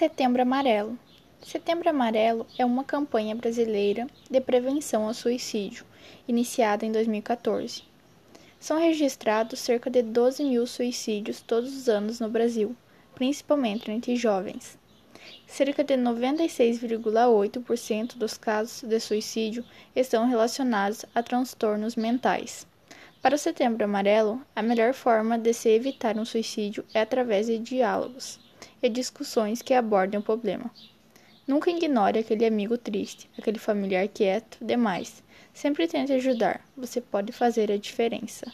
Setembro Amarelo. Setembro Amarelo é uma campanha brasileira de prevenção ao suicídio, iniciada em 2014. São registrados cerca de 12 mil suicídios todos os anos no Brasil, principalmente entre jovens. Cerca de 96,8% dos casos de suicídio estão relacionados a transtornos mentais. Para o Setembro Amarelo, a melhor forma de se evitar um suicídio é através de diálogos e discussões que abordem o problema. Nunca ignore aquele amigo triste, aquele familiar quieto demais. Sempre tente ajudar, você pode fazer a diferença.